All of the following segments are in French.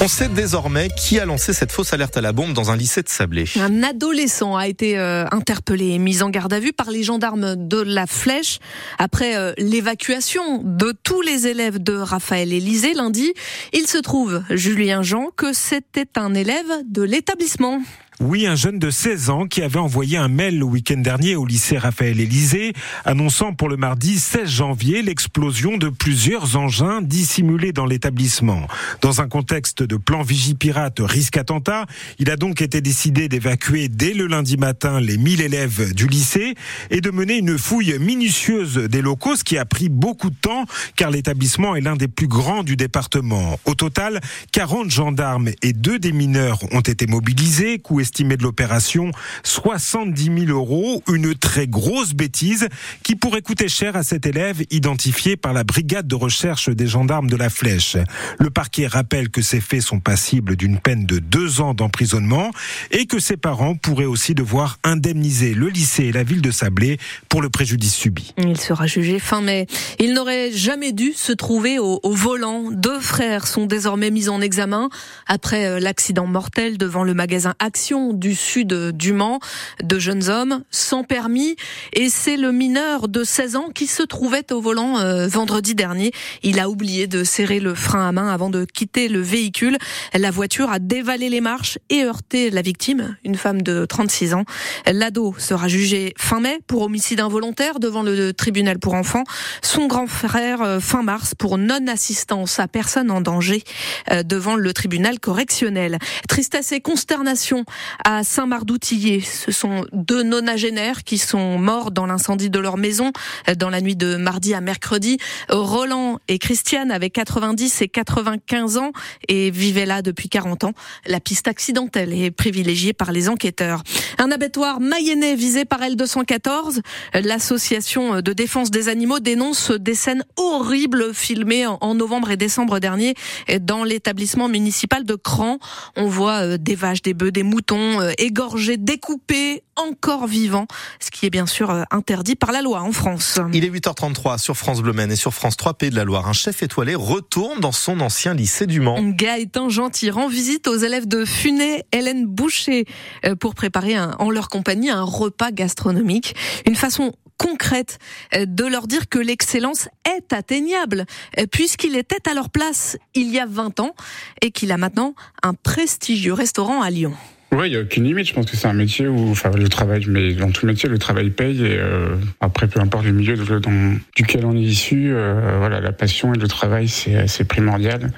On sait désormais qui a lancé cette fausse alerte à la bombe dans un lycée de Sablé. Un adolescent a été euh, interpellé et mis en garde à vue par les gendarmes de la Flèche après euh, l'évacuation de tous les élèves de Raphaël Élysée lundi. Il se trouve, Julien Jean, que c'était un élève de l'établissement. Oui, un jeune de 16 ans qui avait envoyé un mail le week-end dernier au lycée Raphaël Élysée annonçant pour le mardi 16 janvier l'explosion de plusieurs engins dissimulés dans l'établissement. Dans un contexte de plan Vigipirate risque attentat, il a donc été décidé d'évacuer dès le lundi matin les 1000 élèves du lycée et de mener une fouille minutieuse des locaux, ce qui a pris beaucoup de temps car l'établissement est l'un des plus grands du département. Au total, 40 gendarmes et deux des mineurs ont été mobilisés, estimé de l'opération 70 000 euros, une très grosse bêtise qui pourrait coûter cher à cet élève identifié par la brigade de recherche des gendarmes de la Flèche. Le parquet rappelle que ces faits sont passibles d'une peine de deux ans d'emprisonnement et que ses parents pourraient aussi devoir indemniser le lycée et la ville de Sablé pour le préjudice subi. Il sera jugé fin mai. Il n'aurait jamais dû se trouver au, au volant. Deux frères sont désormais mis en examen après euh, l'accident mortel devant le magasin Action du sud du Mans, de jeunes hommes sans permis. Et c'est le mineur de 16 ans qui se trouvait au volant euh, vendredi dernier. Il a oublié de serrer le frein à main avant de quitter le véhicule. La voiture a dévalé les marches et heurté la victime, une femme de 36 ans. L'ado sera jugé fin mai pour homicide involontaire devant le tribunal pour enfants. Son grand frère euh, fin mars pour non-assistance à personne en danger euh, devant le tribunal correctionnel. Tristesse et consternation à Saint-Mardoutillé. Ce sont deux nonagénaires qui sont morts dans l'incendie de leur maison euh, dans la nuit de mardi à mercredi. Roland et Christiane avaient 90 et 95 ans et vivaient là depuis 40 ans. La piste accidentelle est privilégiée par les enquêteurs. Un abattoir mayennais visé par L214. L'association de défense des animaux dénonce des scènes horribles filmées en novembre et décembre dernier dans l'établissement municipal de Cran. On voit euh, des vaches, des bœufs, des moutons euh, égorgés, découpés, encore vivants, ce qui est bien sûr euh, interdit par la loi en France. Il est 8h33 sur France Bleu et sur France 3 Pays de la Loire. Un chef étoilé retourne dans son ancien lycée du Mans. Gaëtan Gentil rend visite aux élèves de Funet, Hélène Boucher, euh, pour préparer en leur compagnie un repas gastronomique. Une façon concrète de leur dire que l'excellence est atteignable, puisqu'il était à leur place il y a 20 ans et qu'il a maintenant un prestigieux restaurant à Lyon. Oui, il n'y a aucune limite. Je pense que c'est un métier où, enfin, le travail, mais dans tout métier, le travail paye. Et euh, après, peu importe le milieu dans, duquel on est issu, euh, voilà, la passion et le travail, c'est primordial.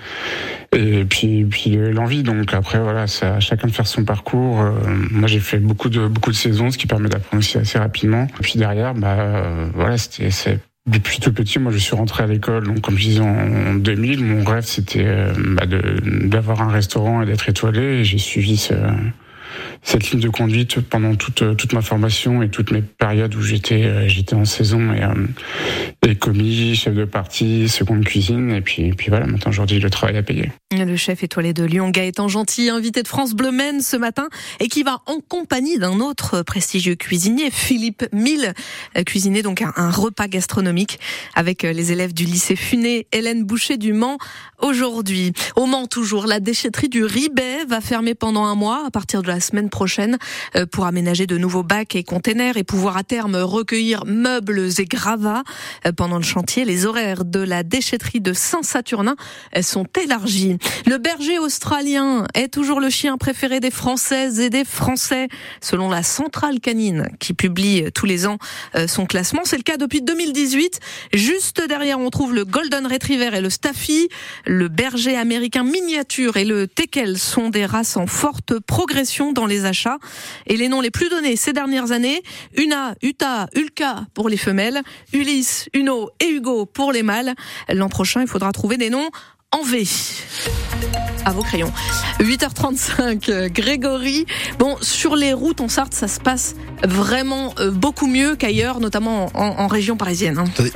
Et puis, puis l'envie. Donc après, voilà, c'est à chacun de faire son parcours. Euh, moi, j'ai fait beaucoup de beaucoup de saisons, ce qui permet d'apprendre aussi assez rapidement. Et puis derrière, bah, voilà, c'était depuis tout petit, moi, je suis rentré à l'école, donc comme je disais en 2000, mon rêve c'était bah, d'avoir un restaurant et d'être étoilé. J'ai suivi ce, cette ligne de conduite pendant toute, toute ma formation et toutes mes périodes où j'étais euh, j'étais en saison et, euh, et commis, chef de partie, seconde cuisine et puis, puis voilà, maintenant aujourd'hui le travail à payer. Le chef étoilé de Lyon, Gaëtan Gentil, invité de France Bleu Maine ce matin et qui va en compagnie d'un autre prestigieux cuisinier, Philippe Mille, euh, cuisiner donc un, repas gastronomique avec les élèves du lycée Funé, Hélène Boucher du Mans aujourd'hui. Au Mans toujours, la déchetterie du Ribet va fermer pendant un mois à partir de la semaine prochaine euh, pour aménager de nouveaux bacs et containers et pouvoir à terme recueillir meubles et gravats. Euh, pendant le chantier, les horaires de la déchetterie de Saint-Saturnin euh, sont élargis. Le berger australien est toujours le chien préféré des Françaises et des Français, selon la Centrale Canine qui publie tous les ans son classement. C'est le cas depuis 2018. Juste derrière, on trouve le Golden Retriever et le Staffy. Le berger américain miniature et le teckel sont des races en forte progression dans les achats. Et les noms les plus donnés ces dernières années, Una, Uta, Ulka pour les femelles, Ulysse, Uno et Hugo pour les mâles. L'an prochain, il faudra trouver des noms en V à vos crayons. 8h35, Grégory. Bon, sur les routes en Sarthe, ça se passe vraiment euh, beaucoup mieux qu'ailleurs, notamment en, en région parisienne. Hein.